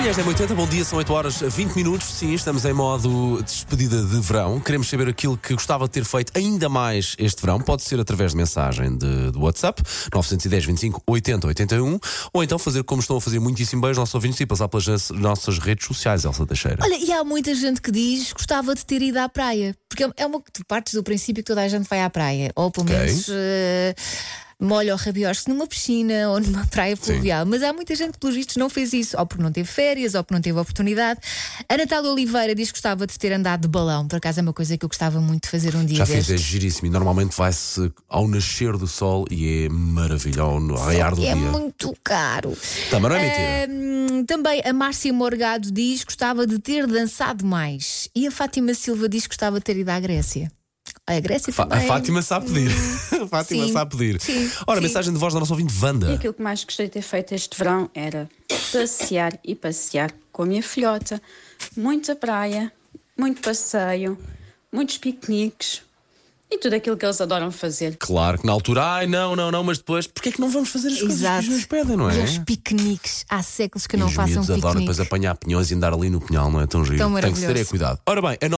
Manhãs da 80, bom dia, são 8 horas 20 minutos. Sim, estamos em modo despedida de verão. Queremos saber aquilo que gostava de ter feito ainda mais este verão. Pode ser através de mensagem de, de WhatsApp, 910 25 80 81, ou então fazer como estão a fazer muitíssimo bem os nossos ouvintes e passar pelas nossas redes sociais, Elsa Teixeira. Olha, e há muita gente que diz gostava de ter ido à praia. Porque é uma que tu partes do princípio que toda a gente vai à praia. Ou pelo menos eh, molha o rabiosque numa piscina ou numa praia fluvial. Mas há muita gente que, pelos vistos, não fez isso. Ou porque não teve férias, ou porque não teve oportunidade. A Natália Oliveira diz que gostava de ter andado de balão. Por acaso é uma coisa que eu gostava muito de fazer um dia Já fiz, é giríssimo. E normalmente vai-se ao nascer do sol e é maravilhoso, ao no raiar do é dia. muito caro. Também não é mentira. Também a Márcia Morgado diz que gostava de ter dançado mais. E a Fátima Silva diz que gostava de ter ido à Grécia. A Grécia a também. Fátima sabe pedir. a Fátima Sim. sabe pedir. Sim. Ora, Sim. mensagem de voz da nossa ouvinte E Wanda. aquilo que mais gostei de ter feito este verão era passear e passear com a minha filhota. Muita praia, muito passeio, muitos piqueniques e tudo aquilo que eles adoram fazer. Claro que na altura, ai não, não, não, mas depois, porquê é que não vamos fazer as coisas Exato. que nos pedem, não é? E os piqueniques. Há séculos que E não os façam miúdos adoram depois apanhar pinhões e andar ali no pinhal, não é tão giro? Tão Tem que se ter é cuidado. Ora bem, a